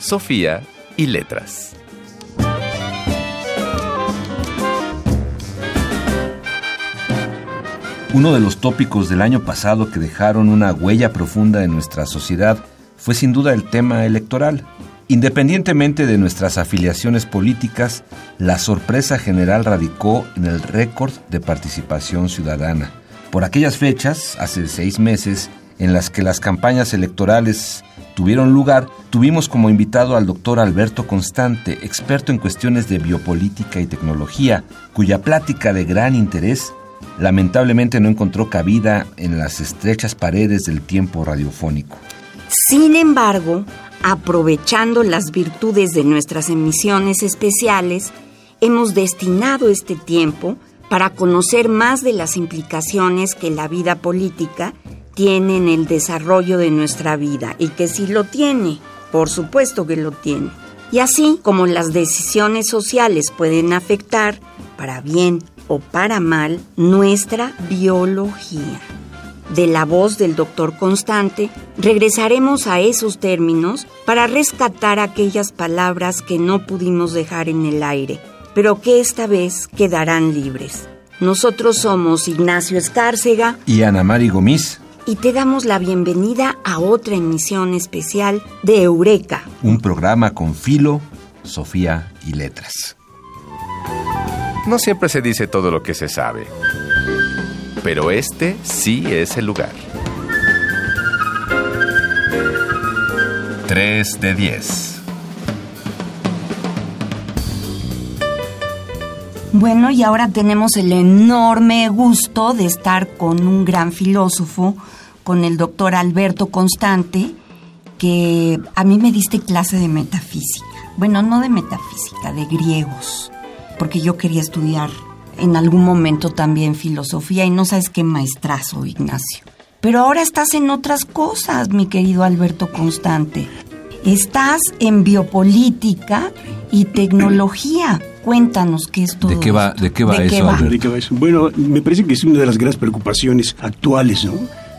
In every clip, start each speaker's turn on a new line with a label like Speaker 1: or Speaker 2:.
Speaker 1: Sofía y letras.
Speaker 2: Uno de los tópicos del año pasado que dejaron una huella profunda en nuestra sociedad fue sin duda el tema electoral. Independientemente de nuestras afiliaciones políticas, la sorpresa general radicó en el récord de participación ciudadana. Por aquellas fechas, hace seis meses, en las que las campañas electorales tuvieron lugar, tuvimos como invitado al doctor Alberto Constante, experto en cuestiones de biopolítica y tecnología, cuya plática de gran interés lamentablemente no encontró cabida en las estrechas paredes del tiempo radiofónico.
Speaker 3: Sin embargo, aprovechando las virtudes de nuestras emisiones especiales, hemos destinado este tiempo para conocer más de las implicaciones que la vida política tiene en el desarrollo de nuestra vida y que si lo tiene, por supuesto que lo tiene. Y así como las decisiones sociales pueden afectar, para bien o para mal, nuestra biología. De la voz del doctor Constante, regresaremos a esos términos para rescatar aquellas palabras que no pudimos dejar en el aire, pero que esta vez quedarán libres. Nosotros somos Ignacio Escárcega
Speaker 2: y Ana Mari Gomis
Speaker 3: y te damos la bienvenida a otra emisión especial de Eureka.
Speaker 2: Un programa con filo, Sofía y letras.
Speaker 1: No siempre se dice todo lo que se sabe, pero este sí es el lugar. 3 de 10.
Speaker 3: Bueno, y ahora tenemos el enorme gusto de estar con un gran filósofo, con el doctor Alberto Constante, que a mí me diste clase de metafísica. Bueno, no de metafísica, de griegos, porque yo quería estudiar en algún momento también filosofía y no sabes qué maestrazo, Ignacio. Pero ahora estás en otras cosas, mi querido Alberto Constante. Estás en biopolítica y tecnología. Cuéntanos qué es todo.
Speaker 2: ¿De qué va, de qué va, eso,
Speaker 4: ¿De qué va eso? Bueno, me parece que es una de las grandes preocupaciones actuales, ¿no?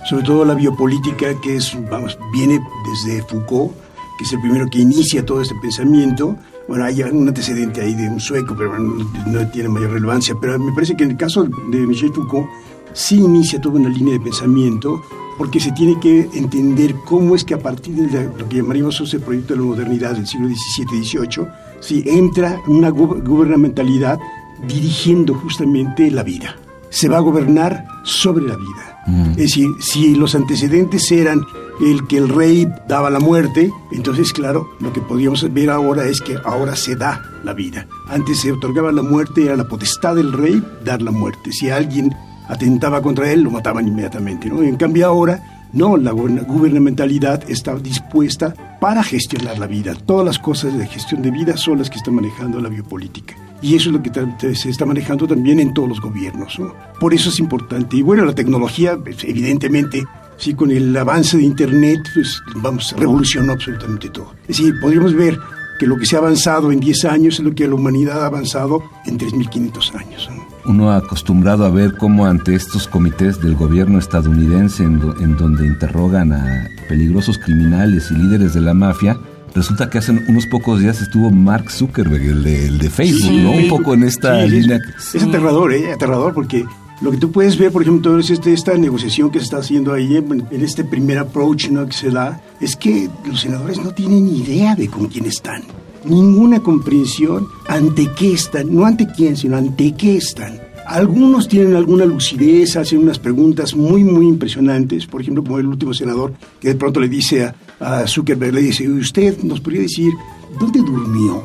Speaker 4: Sobre todo la biopolítica, que es, vamos, viene desde Foucault, que es el primero que inicia todo este pensamiento. Bueno, hay un antecedente ahí de un sueco, pero no, tiene mayor relevancia. Pero me parece que en el caso de Michel Foucault, sí inicia toda una línea de pensamiento porque se tiene que entender cómo es que a partir de lo que llamaríamos el proyecto de la modernidad del siglo XVII y XVIII, si entra una gubernamentalidad dirigiendo justamente la vida. Se va a gobernar sobre la vida. Es decir, si los antecedentes eran el que el rey daba la muerte, entonces claro, lo que podríamos ver ahora es que ahora se da la vida. Antes se otorgaba la muerte, era la potestad del rey dar la muerte. Si alguien atentaba contra él, lo mataban inmediatamente. ¿no? En cambio ahora, no, la gubernamentalidad está dispuesta para gestionar la vida. Todas las cosas de gestión de vida son las que está manejando la biopolítica. Y eso es lo que se está manejando también en todos los gobiernos. ¿no? Por eso es importante. Y bueno, la tecnología, evidentemente, sí, con el avance de Internet, pues vamos, revolucionó absolutamente todo. Es decir, podríamos ver que lo que se ha avanzado en 10 años es lo que la humanidad ha avanzado en 3.500 años. ¿no?
Speaker 2: uno acostumbrado a ver cómo ante estos comités del gobierno estadounidense en, en, donde interrogan a peligrosos criminales y líderes de la mafia, resulta que hace unos pocos días estuvo Mark Zuckerberg, el de, el de Facebook, sí. ¿no? Un poco en esta
Speaker 4: sí,
Speaker 2: línea.
Speaker 4: Es, es, aterrador, ¿eh? Aterrador porque lo que tú puedes ver, por ejemplo, es este, esta negociación que se está haciendo ahí, en, en este primer approach ¿no? que se da, es que los senadores no tienen idea de con quién están ninguna comprensión ante qué están, no ante quién, sino ante qué están. Algunos tienen alguna lucidez, hacen unas preguntas muy, muy impresionantes. Por ejemplo, como el último senador que de pronto le dice a, a Zuckerberg, le dice, ¿usted nos podría decir dónde durmió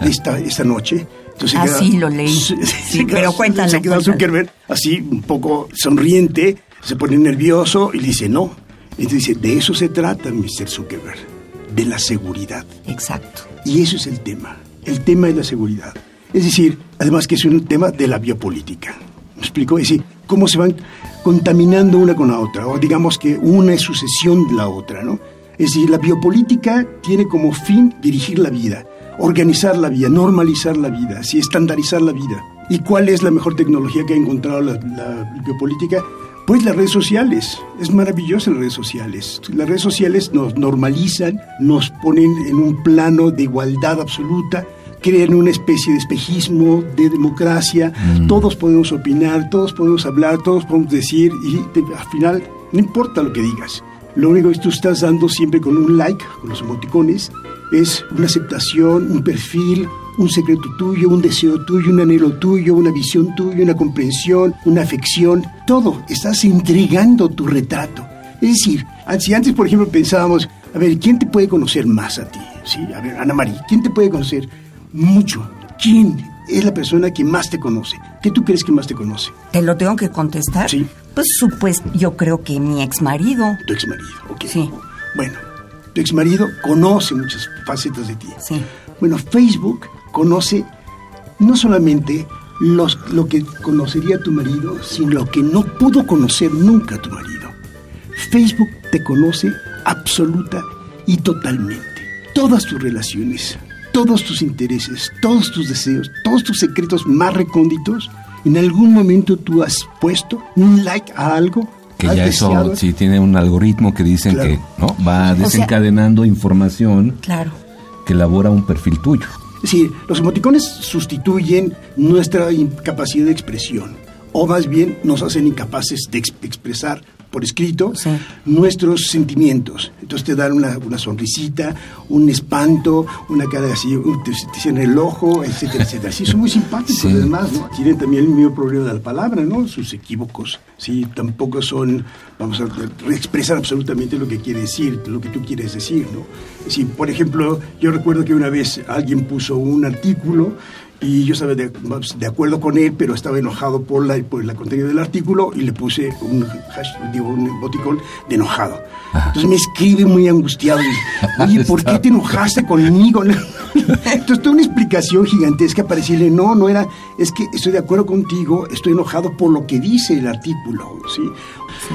Speaker 4: esta, esta noche?
Speaker 3: Entonces así queda, lo leí. Se, sí, se pero queda, cuéntalo.
Speaker 4: Se queda
Speaker 3: cuéntalo.
Speaker 4: Zuckerberg así, un poco sonriente, se pone nervioso y le dice, no. Entonces dice, de eso se trata, Mr. Zuckerberg de la seguridad.
Speaker 3: Exacto.
Speaker 4: Y eso es el tema. El tema es la seguridad. Es decir, además que es un tema de la biopolítica. ¿Me explico? Es decir, cómo se van contaminando una con la otra, o digamos que una es sucesión de la otra, ¿no? Es decir, la biopolítica tiene como fin dirigir la vida, organizar la vida, normalizar la vida, así estandarizar la vida. ¿Y cuál es la mejor tecnología que ha encontrado la, la biopolítica? Pues las redes sociales. Es maravilloso las redes sociales. Las redes sociales nos normalizan, nos ponen en un plano de igualdad absoluta, crean una especie de espejismo de democracia. Todos podemos opinar, todos podemos hablar, todos podemos decir y al final no importa lo que digas. Lo único que tú estás dando siempre con un like, con los emoticones, es una aceptación, un perfil, un secreto tuyo, un deseo tuyo, un anhelo tuyo, una visión tuya, una comprensión, una afección, todo. Estás entregando tu retrato. Es decir, si antes, por ejemplo, pensábamos, a ver, ¿quién te puede conocer más a ti? Sí, a ver, Ana María, ¿quién te puede conocer mucho? ¿Quién es la persona que más te conoce? ¿Qué tú crees que más te conoce?
Speaker 3: ¿Te lo tengo que contestar?
Speaker 4: Sí.
Speaker 3: Pues supuesto, yo creo que mi ex marido.
Speaker 4: Tu ex marido, ok.
Speaker 3: Sí.
Speaker 4: Bueno, tu ex marido conoce muchas facetas de ti.
Speaker 3: Sí.
Speaker 4: Bueno, Facebook conoce no solamente los, lo que conocería tu marido, sino lo que no pudo conocer nunca tu marido. Facebook te conoce absoluta y totalmente. Todas tus relaciones, todos tus intereses, todos tus deseos, todos tus secretos más recónditos, en algún momento tú has puesto un like a algo.
Speaker 2: Que ya eso sí tiene un algoritmo que dicen
Speaker 4: Claro.
Speaker 2: que no va
Speaker 3: sea-
Speaker 2: desencadenando información
Speaker 3: Claro.
Speaker 2: que elabora un perfil tuyo.
Speaker 4: Es decir, los emoticones sustituyen nuestra incapacidad de expresión, o más bien nos hacen incapaces de ex- expresar por escrito
Speaker 3: Sí.
Speaker 4: nuestros sentimientos. Entonces te dan una, una sonrisita, un espanto, una cara así, te, te cierran el ojo, etcétera, etcétera. Sí, son muy simpáticos
Speaker 2: Sí.
Speaker 4: además, ¿no? Tienen también el mismo problema de la palabra, ¿no? Sus equívocos. Sí, tampoco son, vamos a expresar absolutamente lo que quiere decir, lo que tú quieres decir, ¿no? Sí, por ejemplo, yo recuerdo que una vez alguien puso un artículo y yo estaba de, acuerdo con él, pero estaba enojado por la, por la contenido del artículo y le puse un, hash- digo, un emoticón de enojado. Entonces me escribe muy angustiado. Oye, ¿por qué te enojaste conmigo? Entonces toda una explicación gigantesca para decirle, no, no era, es que estoy de acuerdo contigo, estoy enojado por lo que dice el artículo, ¿sí?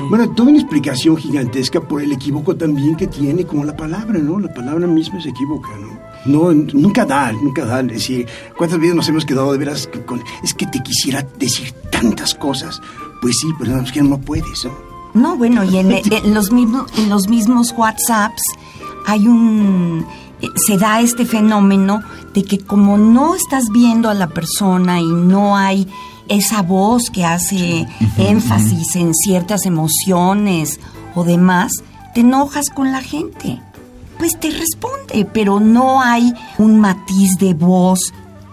Speaker 4: Bueno, toda una explicación gigantesca por el equívoco también que tiene como la palabra, ¿no? La palabra misma se equivoca, ¿no? No, nunca da, nunca da. Es decir, ¿cuántas veces nos hemos quedado de veras con, es que te quisiera decir tantas cosas? Pues sí, pero no, es que no puedes, ¿no?
Speaker 3: No, bueno, y en, en los mismos en los mismos WhatsApps hay un eh, se da este fenómeno de que como no estás viendo a la persona y no hay esa voz que hace énfasis en ciertas emociones o demás, te enojas con la gente. Pues te responde, pero no hay un matiz de voz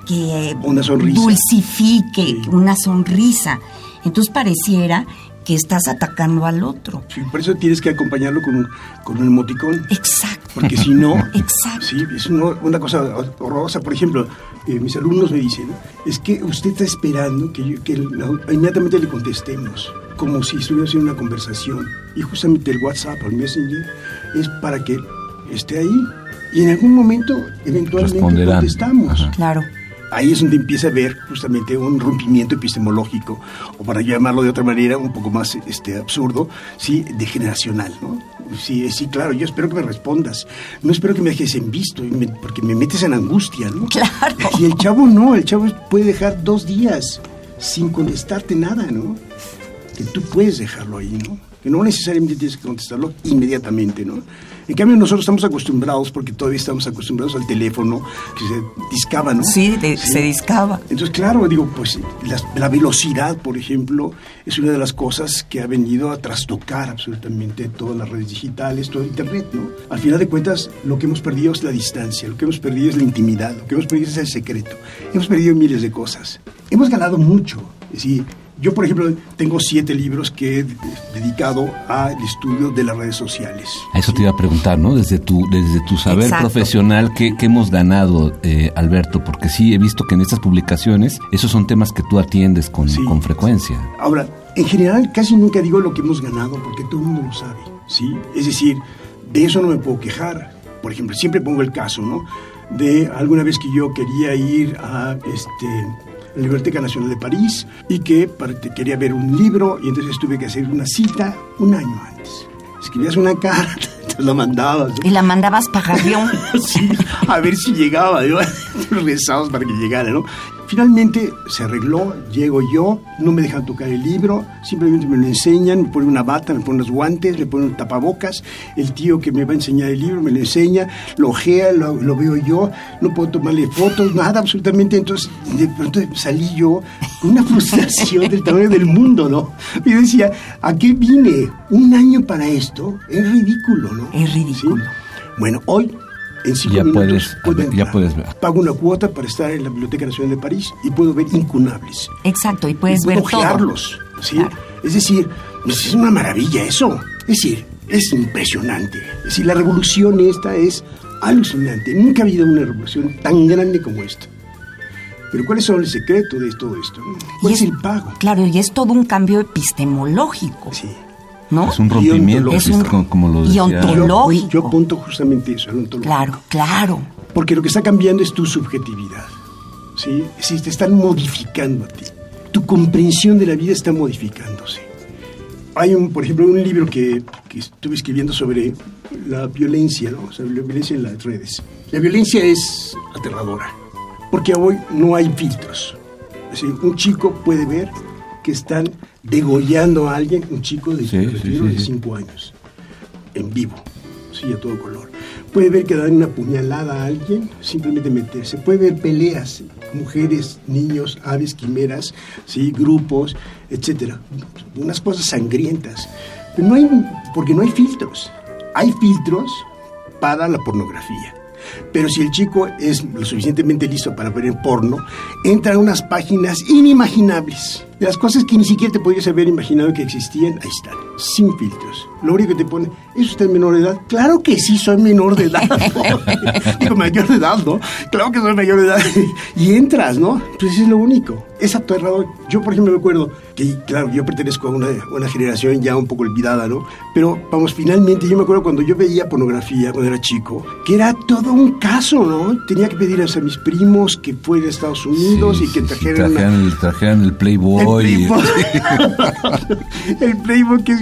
Speaker 3: que
Speaker 4: Una sonrisa.
Speaker 3: dulcifique una sonrisa. Entonces pareciera que estás atacando al otro.
Speaker 4: Sí, por eso tienes que acompañarlo con un, con un emoticón.
Speaker 3: Exacto.
Speaker 4: Porque si no,
Speaker 3: Exacto.
Speaker 4: sí, es una, una cosa horrorosa. Por ejemplo, eh, mis alumnos me dicen, es que usted está esperando que, yo- que la- inmediatamente le contestemos, como si estuviera haciendo una conversación. Y justamente el WhatsApp el Messenger es para que esté ahí. Y en algún momento, eventualmente, contestamos.
Speaker 2: Ajá.
Speaker 3: Claro.
Speaker 4: Ahí es donde empieza a ver justamente un rompimiento epistemológico, o para llamarlo de otra manera, un poco más este, absurdo, sí, de generacional, ¿no? Sí, sí, claro, yo espero que me respondas. No espero que me dejes en visto, porque me metes en angustia, ¿no?
Speaker 3: Claro.
Speaker 4: Y el chavo no, el chavo puede dejar dos días sin contestarte nada, ¿no? Que tú puedes dejarlo ahí, ¿no? Que no necesariamente tienes que contestarlo inmediatamente, ¿no? En cambio, nosotros estamos acostumbrados, porque todavía estamos acostumbrados al teléfono que se discaba, ¿no?
Speaker 3: Sí, de- se discaba.
Speaker 4: Entonces, claro, digo, pues la, la velocidad, por ejemplo, es una de las cosas que ha venido a trastocar absolutamente todas las redes digitales, todo Internet, ¿no? Al final de cuentas, lo que hemos perdido es la distancia, lo que hemos perdido es la intimidad, lo que hemos perdido es el secreto. Hemos perdido miles de cosas. Hemos ganado mucho. Es decir, yo, por ejemplo, tengo siete libros que he dedicado al estudio de las redes sociales.
Speaker 2: A eso te iba a preguntar, ¿no? Desde tu, desde tu saber
Speaker 3: Exacto.
Speaker 2: profesional, ¿qué, qué hemos ganado, eh, Alberto? Porque sí, he visto que en estas publicaciones esos son temas que tú atiendes con,
Speaker 4: Sí.
Speaker 2: con frecuencia.
Speaker 4: Ahora, en general casi nunca digo lo que hemos ganado porque todo el mundo lo sabe, ¿sí? Es decir, de eso no me puedo quejar por ejemplo, siempre pongo el caso, ¿no? De alguna vez que yo quería ir a este, la Biblioteca Nacional de París y que quería ver un libro y entonces tuve que hacer una cita un año antes. Escribías una carta, la mandabas.
Speaker 3: Y la mandabas para avión.
Speaker 4: sí, a ver si llegaba, ¿no? rezabas para que llegara, ¿no? Finalmente se arregló, llego yo, no me dejan tocar el libro, simplemente me lo enseñan, me ponen una bata, me ponen los guantes, me ponen un tapabocas, el tío que me va a enseñar el libro me lo enseña, lo ojea, lo, veo yo, no puedo tomarle fotos, nada absolutamente, entonces de pronto salí yo con una frustración del tamaño del mundo, ¿no? Y decía, ¿a qué vine? Un año para esto, es ridículo, ¿no?
Speaker 3: Es ridículo.
Speaker 4: Bueno, hoy en cinco
Speaker 2: ya
Speaker 4: minutos
Speaker 2: puedes, ya puedes ver.
Speaker 4: Pago una cuota para estar en la Biblioteca Nacional de París y puedo ver incunables.
Speaker 3: Exacto, y puedes ver
Speaker 4: ojearlos, ¿sí? Es decir, pues, es una maravilla eso. Es decir, es impresionante. Es decir, la revolución esta es alucinante. Nunca ha habido una revolución tan grande como esta. Pero ¿cuál es el secreto de todo esto? ¿Cuál es, es, el pago?
Speaker 3: Claro, y es todo un cambio epistemológico.
Speaker 4: Sí.
Speaker 2: Es un rompimiento, es como lo decía.
Speaker 3: Y ontológico.
Speaker 4: Yo, apunto justamente eso, el ontológico.
Speaker 3: Claro, claro.
Speaker 4: Porque lo que está cambiando es tu subjetividad. ¿sí? Si te están modificando a ti. Tu comprensión de la vida está modificándose. Hay, un, por ejemplo, un libro que, que estuve escribiendo sobre la violencia, ¿no? sobre la violencia en las redes. La violencia es aterradora, porque hoy no hay filtros. Es decir, un chico puede ver que están degollando a alguien, un chico de 5 años, en vivo, sí, a todo color. Puede ver que dan una puñalada a alguien, simplemente meterse. Puede ver peleas, mujeres, niños, aves, quimeras, ¿sí? grupos, etcétera. Unas cosas sangrientas. Pero no hay, porque no hay filtros. Hay filtros para la pornografía. Pero si el chico es lo suficientemente listo para ver el porno, entra a unas páginas inimaginables. De las cosas que ni siquiera te podrías haber imaginado que existían, ahí están, sin filtros. Lo único que te pone, ¿es usted menor de edad? Claro que sí, soy menor de edad. Digo, mayor de edad, ¿no? Claro que soy mayor de edad. y entras, ¿no? Pues es lo único. Es aterrador. Yo, por ejemplo, me acuerdo que, claro, yo pertenezco a una, una generación ya un poco olvidada, ¿no? Pero, vamos, finalmente, yo me acuerdo cuando yo veía pornografía cuando era chico, que era todo un caso, ¿no? Tenía que pedir a mis primos que fueran a Estados Unidos y que trajeran,
Speaker 2: trajeran, el, Playboy.
Speaker 4: El Playboy, el Playboy que es,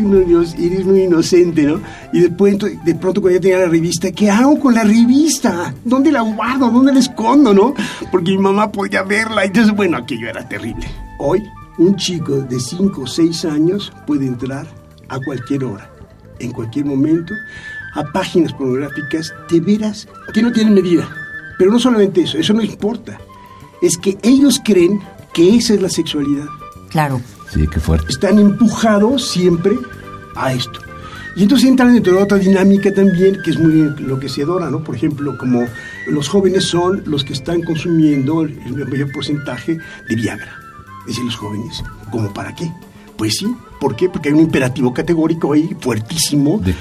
Speaker 4: eres muy inocente, ¿no? Y después, de pronto, cuando ya tenía la revista, ¿qué hago con la revista? ¿Dónde la guardo? ¿Dónde la escondo, no? Porque mi mamá podía verla. y Entonces, bueno, aquello era terrible. Hoy, un chico de 5 o 6 años puede entrar a cualquier hora, en cualquier momento, a páginas pornográficas de veras que no tienen medida. Pero no solamente eso, eso no importa. Es que ellos creen que esa es la sexualidad.
Speaker 3: Claro.
Speaker 2: Sí, qué fuerte.
Speaker 4: Están empujados siempre a esto. Y entonces entran dentro de otra dinámica también que es muy enloquecedora, ¿no? Por ejemplo, como los jóvenes son los que están consumiendo el mayor porcentaje de Viagra. Dicen los jóvenes, ¿cómo para qué? Pues sí, ¿por qué? Porque hay un imperativo categórico ahí fuertísimo.
Speaker 2: De,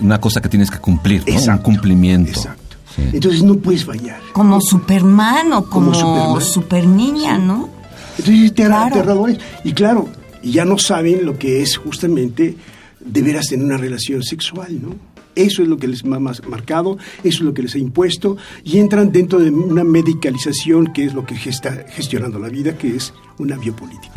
Speaker 2: una cosa que tienes que cumplir, ¿no? un cumplimiento.
Speaker 4: Exacto. Entonces no puedes fallar.
Speaker 3: Como Superman o como, como Super Niña, ¿no?
Speaker 4: Entonces te claro. aterradores. Y claro, ya no saben lo que es justamente deberás tener una relación sexual, ¿no? Eso es lo que les ha marcado, eso es lo que les ha impuesto y entran dentro de una medicalización que es lo que está gestionando la vida, que es una biopolítica.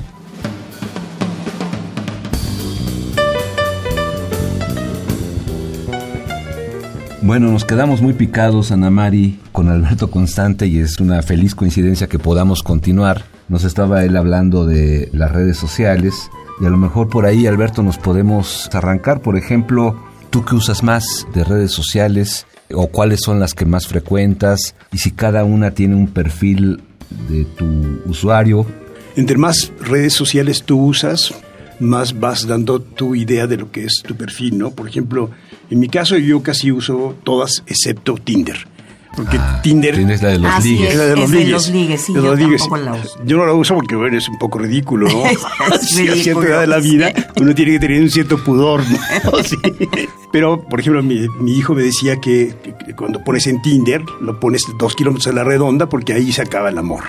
Speaker 2: Bueno, nos quedamos muy picados, Ana Mari, con Alberto Constante y es una feliz coincidencia que podamos continuar. Nos estaba él hablando de las redes sociales y a lo mejor por ahí, Alberto, nos podemos arrancar. Por ejemplo, tú que usas más de redes sociales o cuáles son las que más frecuentas y si cada una tiene un perfil de tu usuario.
Speaker 4: Entre más redes sociales tú usas, más vas dando tu idea de lo que es tu perfil, ¿no? Por ejemplo, en mi caso yo casi uso todas excepto Tinder porque
Speaker 2: ah,
Speaker 4: Tinder
Speaker 2: es la de los ligues.
Speaker 3: Es,
Speaker 4: la de los ligues.
Speaker 3: los ligues, sí,
Speaker 4: de
Speaker 3: yo
Speaker 4: los ligues.
Speaker 3: La uso.
Speaker 4: Yo no la uso porque bueno, es un poco ridículo, ¿no?
Speaker 3: sí,
Speaker 4: a cierta edad de la vida uno tiene que tener un cierto pudor, ¿no? Sí. Pero, por ejemplo, mi, mi hijo me decía que, que, cuando pones en Tinder, lo pones dos kilómetros a la redonda porque ahí se acaba el amor.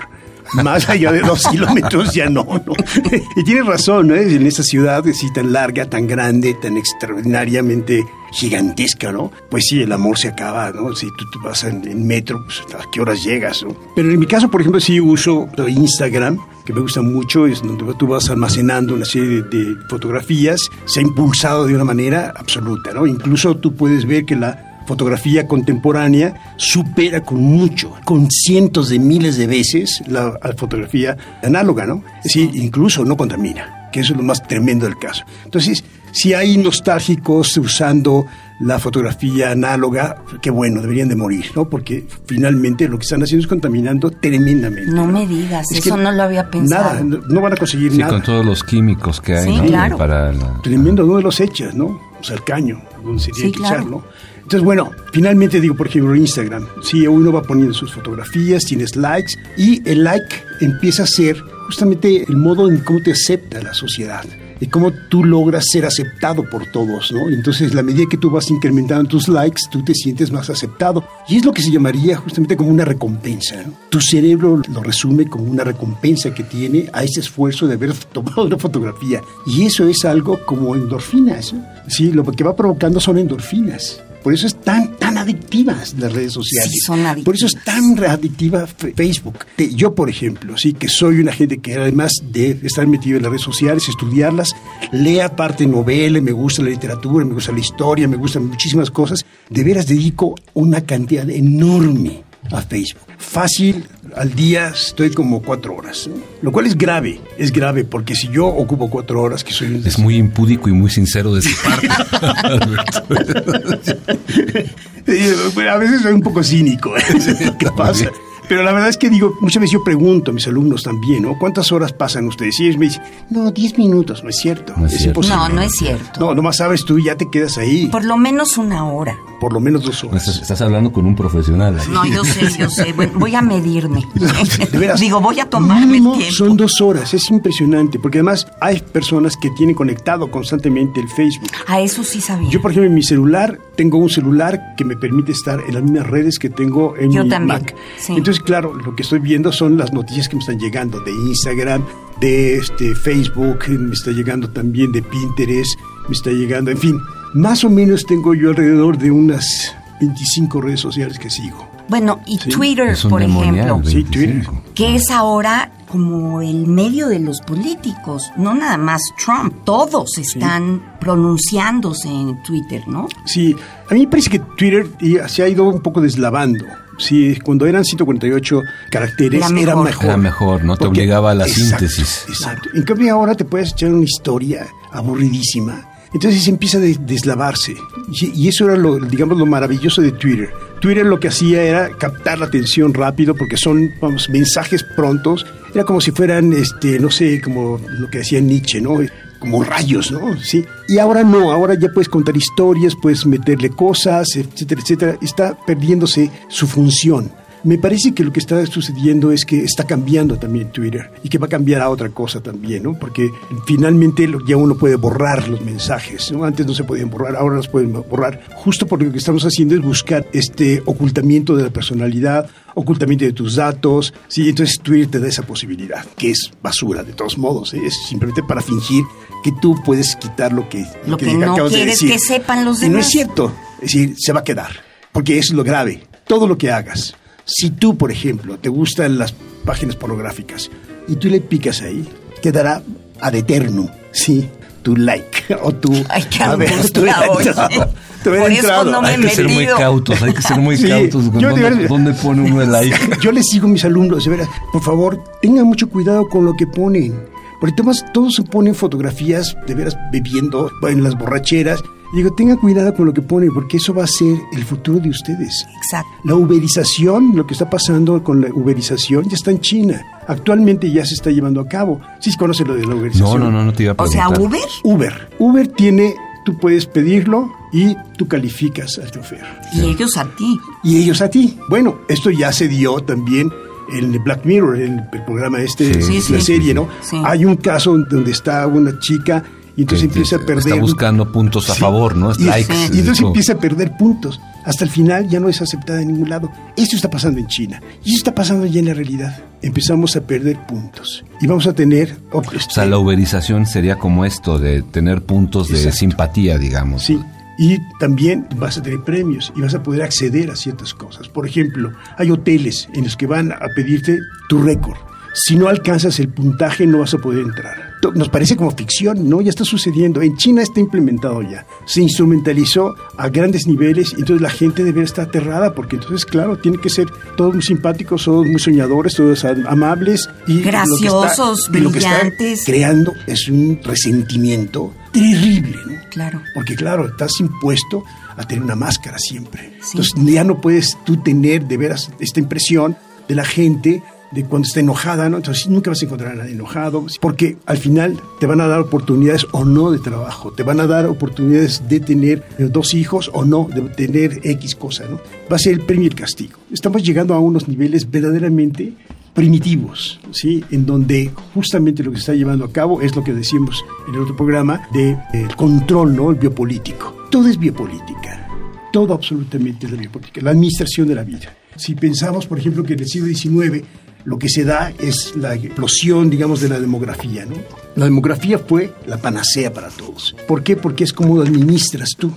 Speaker 4: Más allá de dos kilómetros ya no, ¿no? Y tienes razón, ¿no? En esa ciudad así tan larga, tan grande, tan extraordinariamente gigantesca, ¿no? Pues sí, el amor se acaba, ¿no? Si tú, tú vas en, metro, pues a qué horas llegas, ¿no? Pero en mi caso, por ejemplo, sí uso Instagram, que me gusta mucho, es donde tú vas almacenando una serie de, de fotografías, se ha impulsado de una manera absoluta, ¿no? Incluso tú puedes ver que la fotografía contemporánea supera con mucho, con cientos de miles de veces la, la fotografía análoga, ¿no? Es decir, incluso no contamina, que eso es lo más tremendo del caso. Entonces, si hay nostálgicos usando la fotografía análoga, qué bueno, deberían de morir, ¿no? Porque finalmente lo que están haciendo es contaminando tremendamente.
Speaker 3: No me digas,
Speaker 4: Es
Speaker 3: eso
Speaker 4: que
Speaker 3: no lo había pensado.
Speaker 4: Nada, no, no van a conseguir
Speaker 2: Sí,
Speaker 4: nada.
Speaker 2: con todos los químicos que hay
Speaker 3: Sí,
Speaker 2: ¿no?
Speaker 3: claro.
Speaker 2: para la-
Speaker 4: Tremendo, ¿dónde los echas, no? O sea, el caño, donde se tiene
Speaker 3: Sí,
Speaker 4: que
Speaker 3: claro.
Speaker 4: ¿no? Entonces, bueno, finalmente digo, por ejemplo, Instagram. Sí, uno va poniendo sus fotografías, tienes likes, y el like empieza a ser justamente el modo en cómo te acepta la sociedad y cómo tú logras ser aceptado por todos, ¿no? Entonces, la medida que tú vas incrementando tus likes, tú te sientes más aceptado. Y es lo que se llamaría justamente como una recompensa. Tu cerebro lo resume como una recompensa que tiene a ese esfuerzo de haber tomado una fotografía. Y eso es algo como endorfinas, ¿no? Sí, lo que va provocando son endorfinas. Por eso es tan, tan adictivas las redes sociales.
Speaker 3: Sí, son adictivas.
Speaker 4: Por eso es tan adictiva Facebook. Yo, por ejemplo, sí, que soy una gente que además de estar metido en las redes sociales, estudiarlas, lee aparte novela, me gusta la literatura, me gusta la historia, me gustan muchísimas cosas. De veras dedico una cantidad enorme a Facebook. Fácil, al día estoy como cuatro horas, ¿no? lo cual es grave, es grave, porque si yo ocupo cuatro horas, que soy un
Speaker 2: Es muy impúdico y muy sincero de su parte.
Speaker 4: A veces soy un poco cínico. ¿qué pasa? Pero la verdad es que digo, muchas veces yo pregunto a mis alumnos también, ¿no? ¿Cuántas horas pasan ustedes? Y ellos me dicen, no, 10 minutos, no es cierto.
Speaker 2: No es cierto.
Speaker 4: imposible.
Speaker 3: No, no es cierto.
Speaker 4: No, nomás sabes tú y ya te quedas ahí, por,
Speaker 3: Por lo menos una hora.
Speaker 4: lo menos dos horas.
Speaker 2: estás hablando con un profesional. ahí.
Speaker 3: No, yo sé, yo sé. Voy a medirme.
Speaker 4: De veras.
Speaker 3: Digo, voy a tomarme
Speaker 4: Mínimo
Speaker 3: el tiempo.
Speaker 4: son dos horas, es impresionante, porque además hay personas que tienen conectado constantemente el Facebook.
Speaker 3: A eso sí sabía.
Speaker 4: Yo, por ejemplo, en mi celular tengo un celular que me permite estar en las mismas redes que tengo en
Speaker 3: Yo
Speaker 4: mi
Speaker 3: también,
Speaker 4: Mac.
Speaker 3: sí.
Speaker 4: Entonces, claro, lo que estoy viendo son las noticias que me están llegando de Instagram, de este Facebook, me está llegando también de Pinterest, me está llegando, en fin, más o menos tengo yo alrededor de unas 25 redes sociales que sigo.
Speaker 3: Bueno, y
Speaker 4: Sí,
Speaker 3: Twitter,
Speaker 2: Es un
Speaker 3: por ejemplo,
Speaker 4: Sí,
Speaker 2: 25.
Speaker 3: que es ahora como el medio de los políticos, no nada más Trump, todos están pronunciándose en Twitter, ¿no?
Speaker 4: Sí, a mí me parece que Twitter y, se ha ido un poco deslavando. Sí, cuando eran 148 caracteres
Speaker 3: Era
Speaker 4: era
Speaker 3: mejor.
Speaker 4: mejor.
Speaker 2: Era mejor, ¿no? Te obligaba a la síntesis.
Speaker 4: Exacto. En cambio ahora te puedes echar una historia aburridísima. Entonces empieza a de- deslavarse. Y, y eso era lo, digamos, lo maravilloso de Twitter. Twitter lo que hacía era captar la atención rápido porque son, vamos, mensajes prontos. Era como si fueran, este, no sé, como lo que decía Nietzsche, ¿no? Como rayos, ¿no? Sí. Y ahora no, ahora ya puedes contar historias, puedes meterle cosas, etcétera, etcétera. Está perdiéndose su función. Me parece que lo que está sucediendo es que está cambiando también Twitter y que va a cambiar a otra cosa también, ¿no? Porque finalmente ya uno puede borrar los mensajes, ¿no? Antes no se podían borrar, ahora los pueden borrar, justo porque lo que estamos haciendo es buscar este ocultamiento de la personalidad, ocultamiento de tus datos, sí, entonces Twitter te da esa posibilidad, que es basura de todos modos, ¿eh? es simplemente para fingir que tú puedes quitar lo que,
Speaker 3: Lo que no
Speaker 4: acabas de
Speaker 3: quieres
Speaker 4: decir.
Speaker 3: que sepan los
Speaker 4: Y no
Speaker 3: demás.
Speaker 4: es cierto, es decir, se va a quedar, porque eso es lo grave, todo lo que hagas. Si tú, por ejemplo, te gustan las páginas pornográficas y tú le picas ahí, quedará ad eternum, ¿sí? Tu like o tu...
Speaker 3: Ay, qué
Speaker 4: a ver,
Speaker 3: angustia,
Speaker 4: te hubiera
Speaker 3: oye.
Speaker 4: entrado, te hubiera
Speaker 3: Por eso
Speaker 4: entrado.
Speaker 3: no me
Speaker 2: Hay que ser muy cautos, hay que ser muy
Speaker 4: Sí,
Speaker 2: cautos. con ¿Dónde, dónde pone uno el like?
Speaker 4: Yo les digo a mis alumnos, de veras, por favor, tengan mucho cuidado con lo que ponen. Porque todos, todos se ponen fotografías de veras bebiendo en las borracheras. Y digo, tengan cuidado con lo que ponen, porque eso va a ser el futuro de ustedes.
Speaker 3: Exacto.
Speaker 4: La uberización, lo que está pasando con la uberización, ya está en China. Actualmente ya se está llevando a cabo. ¿Sí se conoce lo de la uberización?
Speaker 2: No, no, no, no te iba a
Speaker 3: O
Speaker 2: preguntar.
Speaker 3: sea, Uber
Speaker 4: Uber. Uber tiene, tú puedes pedirlo y tú calificas al chofer
Speaker 3: y ellos a ti.
Speaker 4: y ellos a ti. Bueno, esto ya se dio también en Black Mirror, el, el programa este,
Speaker 2: Sí,
Speaker 4: la
Speaker 3: sí,
Speaker 4: serie, ¿no?
Speaker 3: sí.
Speaker 4: Hay un caso donde está una chica y entonces empieza a perder.
Speaker 2: Está buscando puntos a favor, ¿no?
Speaker 4: Y, likes. Y entonces empieza a perder puntos. Hasta el final ya no es aceptada en ningún lado. Esto está pasando en China. Y eso está pasando ya en la realidad. Empezamos a perder puntos. Y vamos a tener...
Speaker 2: o sea, la uberización sería como esto, de tener puntos de simpatía, digamos.
Speaker 4: Sí. Y también vas a tener premios y vas a poder acceder a ciertas cosas. Por ejemplo, hay hoteles en los que van a pedirte tu récord si no alcanzas el puntaje no vas a poder entrar. Nos parece como ficción, ¿no? Ya está sucediendo. En China está implementado ya. Se instrumentalizó a grandes niveles y entonces la gente debe estar aterrada porque entonces, claro, tiene que ser todos muy simpáticos, todos muy soñadores, todos amables y
Speaker 3: graciosos,
Speaker 4: lo que brillantes. creando es un resentimiento terrible, ¿no?
Speaker 3: Claro.
Speaker 4: Porque claro, estás impuesto a tener una máscara siempre. Entonces ya no puedes tú tener de veras esta impresión de la gente de cuando está enojada, ¿no? Entonces nunca vas a encontrar a nadie enojado, porque al final te van a dar oportunidades o no de trabajo, te van a dar oportunidades de tener dos hijos o no, de tener X cosa, ¿no? Va a ser el premio y el castigo. Estamos llegando a unos niveles verdaderamente primitivos, ¿sí? En donde justamente lo que se está llevando a cabo es lo que decíamos en el otro programa de el control, ¿no? El biopolítico. Todo es biopolítica. Todo absolutamente es la biopolítica, la administración de la vida. Si pensamos, por ejemplo, que en el siglo XIX lo que se da es la explosión, digamos, de la demografía. ¿no? La demografía fue la panacea para todos. ¿Por qué? Porque es como administras tú.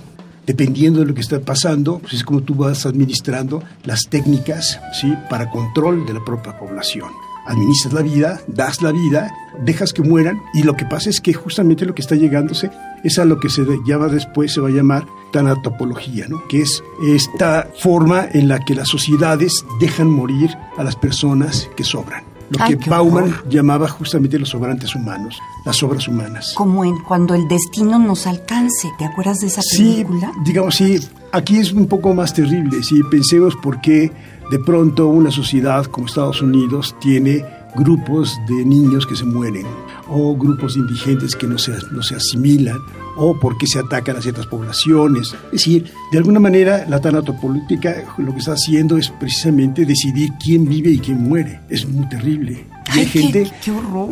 Speaker 4: Dependiendo de lo que está pasando, pues es como tú vas administrando las técnicas ¿sí? para control de la propia población administras la vida, das la vida, dejas que mueran y lo que pasa es que justamente lo que está llegándose es a lo que se llama después, se va a llamar tanatopología, ¿no? que es esta forma en la que las sociedades dejan morir a las personas que sobran. Lo que Bauman llamaba justamente los sobrantes humanos, las obras humanas.
Speaker 3: Como en cuando el destino nos alcance, ¿te acuerdas de esa película?
Speaker 4: Sí, digamos, sí, aquí es un poco más terrible, si pensemos por qué de pronto una sociedad como Estados Unidos tiene grupos de niños que se mueren o grupos de indigentes que no se, no se asimilan o porque se atacan a ciertas poblaciones. Es decir, de alguna manera la tanatopolítica lo que está haciendo es precisamente decidir quién vive y quién muere. Es muy terrible.
Speaker 3: hay gente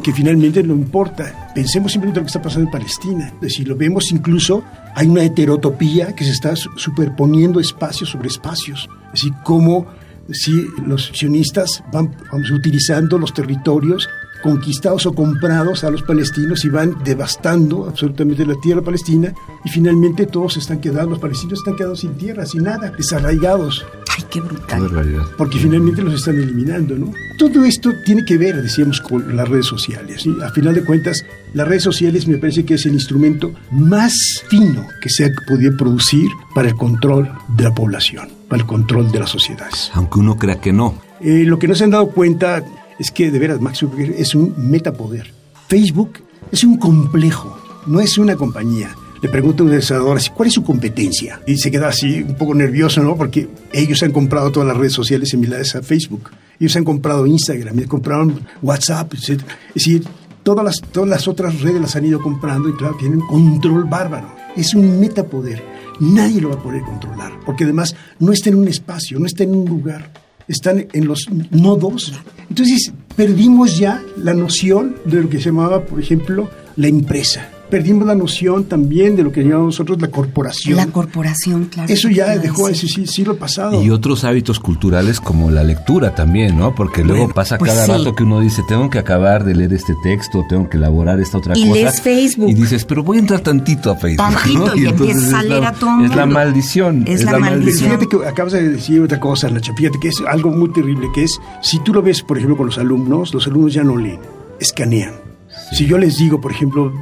Speaker 4: que finalmente no importa. Pensemos simplemente en lo que está pasando en Palestina. Es decir, lo vemos incluso, hay una heterotopía que se está superponiendo espacios sobre espacios. Es decir, cómo si los sionistas van utilizando los territorios conquistados o comprados a los palestinos y van devastando absolutamente la tierra palestina y finalmente todos están quedando, los palestinos están quedando sin tierra, sin nada, desarraigados.
Speaker 3: Ay, qué brutal.
Speaker 4: Porque finalmente los están eliminando, ¿no? Todo esto tiene que ver, decíamos, con las redes sociales. A final de cuentas, las redes sociales me parece que es el instrumento más fino que se ha podido producir para el control de la población, para el control de las sociedades.
Speaker 2: Aunque uno crea que no.
Speaker 4: Eh, lo que no se han dado cuenta es que de veras Max Zuckerberg es un metapoder. Facebook es un complejo, no es una compañía. Le pregunto a un desarrollador ¿cuál es su competencia? Y se queda así un poco nervioso, ¿no? Porque ellos han comprado todas las redes sociales similares a Facebook. Ellos han comprado Instagram, compraron WhatsApp, etc. Es decir, todas las, todas las otras redes las han ido comprando y claro, tienen control bárbaro. Es un metapoder. Nadie lo va a poder controlar, porque además no está en un espacio, no está en un lugar están en los nodos. Entonces perdimos ya la noción de lo que se llamaba, por ejemplo, la empresa perdimos la noción también de lo que llamamos nosotros la corporación.
Speaker 3: La corporación, claro.
Speaker 4: Eso ya dejó ese siglo pasado.
Speaker 2: Y otros hábitos culturales como la lectura también, ¿no? Porque luego pasa pues cada rato que uno dice, tengo que acabar de leer este texto, tengo que elaborar esta otra
Speaker 3: y
Speaker 2: cosa.
Speaker 3: Lees Facebook.
Speaker 2: Y dices, pero voy a entrar tantito a Facebook.
Speaker 3: Tantito, y, empiezas a leer a todo
Speaker 2: Es la maldición.
Speaker 3: Es, la, maldición.
Speaker 4: Fíjate que acabas de decir otra cosa, Nacho. Fíjate que es algo muy terrible, que es, si tú lo ves, por ejemplo, con los alumnos, los alumnos ya no leen, escanean si yo les digo, por ejemplo,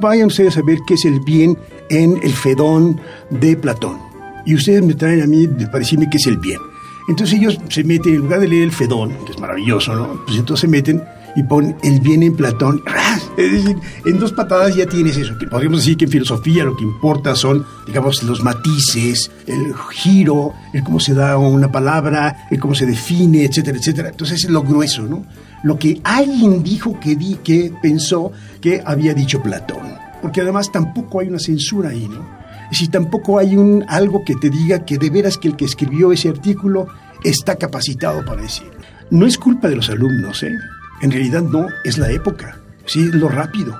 Speaker 4: vayan ustedes a ver qué es el bien en el Fedón de Platón, y ustedes me traen a mí de parecerme qué es el bien. Entonces ellos se meten, en lugar de leer el Fedón, que es maravilloso, ¿no? Pues entonces se meten y ponen el bien en Platón. Es decir, en dos patadas ya tienes eso. podríamos decir que en filosofía lo que importa son, digamos, los matices, el giro, el cómo se da una palabra, el cómo se define, etcétera, etcétera. Entonces es lo grueso, ¿no? Lo que alguien dijo que, di, que pensó que había dicho Platón. Porque además tampoco hay una censura ahí, ¿no? Si tampoco hay un, algo que te diga que de veras que el que escribió ese artículo está capacitado para decirlo. No es culpa de los alumnos, ¿eh? En realidad no, es la época, sí, lo rápido.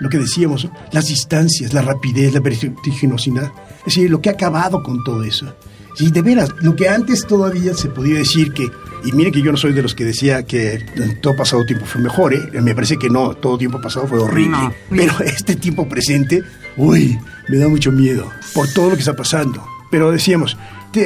Speaker 4: lo que decíamos, las distancias, la rapidez, la vertiginosidad. Es decir, lo que ha acabado con todo eso. Sí, de veras, lo que antes todavía se podía decir que, y mire que yo no soy de los que decía que todo pasado tiempo fue mejor, ¿eh? me parece que no, todo tiempo pasado fue horrible, pero este tiempo presente, uy, me da mucho miedo por todo lo que está pasando. Pero decíamos,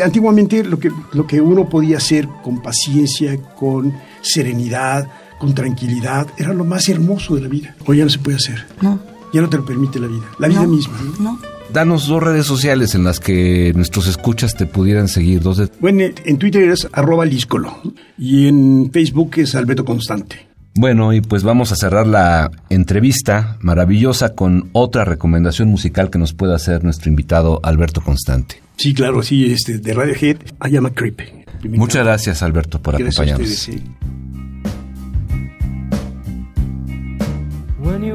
Speaker 4: antiguamente lo que, lo que uno podía hacer con paciencia, con serenidad, con tranquilidad, era lo más hermoso de la vida. Hoy ya no se puede hacer.
Speaker 3: No.
Speaker 4: Ya no te lo permite la vida, la vida misma.
Speaker 3: No.
Speaker 2: Danos dos redes sociales en las que nuestros escuchas te pudieran seguir. Dos
Speaker 4: Bueno, en Twitter es arroba líscolo y en Facebook es Alberto Constante.
Speaker 2: Bueno, y pues vamos a cerrar la entrevista maravillosa con otra recomendación musical que nos pueda hacer nuestro invitado Alberto Constante.
Speaker 4: Sí, claro, sí, este, de Radiohead, I Am a Creep.
Speaker 2: Muchas gracias, Alberto, por acompañarnos. sí. when you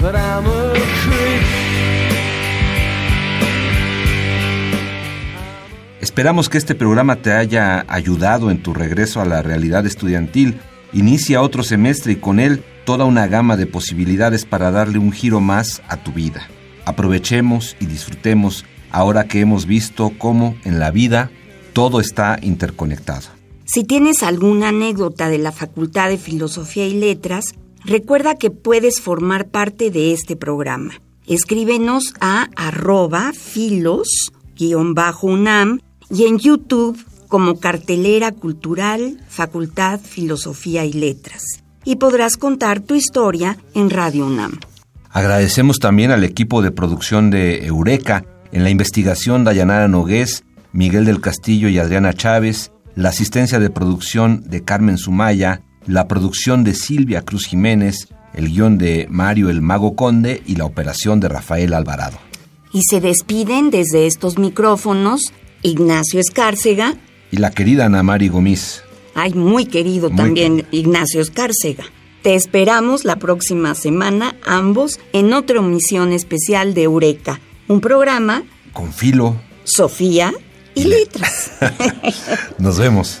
Speaker 2: But I'm a creep. Esperamos que este programa te haya ayudado en tu regreso a la realidad estudiantil. Inicia otro semestre y con él toda una gama de posibilidades para darle un giro más a tu vida. Aprovechemos y disfrutemos ahora que hemos visto cómo en la vida todo está interconectado.
Speaker 3: Si tienes alguna anécdota de la Facultad de Filosofía y Letras, recuerda que puedes formar parte de este programa. Escríbenos a arroba filos-unam y en YouTube como cartelera cultural Facultad Filosofía y Letras. Y podrás contar tu historia en Radio UNAM.
Speaker 2: Agradecemos también al equipo de producción de Eureka en la investigación, Dayanara Nogués, Miguel del Castillo y Adriana Chávez, la asistencia de producción de Carmen Sumaya, la producción de Silvia Cruz Jiménez, el guion de Mario el Mago Conde y la operación de Rafael Alvarado.
Speaker 3: Y se despiden desde estos micrófonos Ignacio Escárcega
Speaker 2: y la querida Ana Mari Gomis.
Speaker 3: Ay, muy querido también Ignacio Escárcega. Te esperamos la próxima semana ambos en otra omisión especial de Eureka un programa
Speaker 2: con filo,
Speaker 3: Sofía y, letras.
Speaker 2: Nos vemos.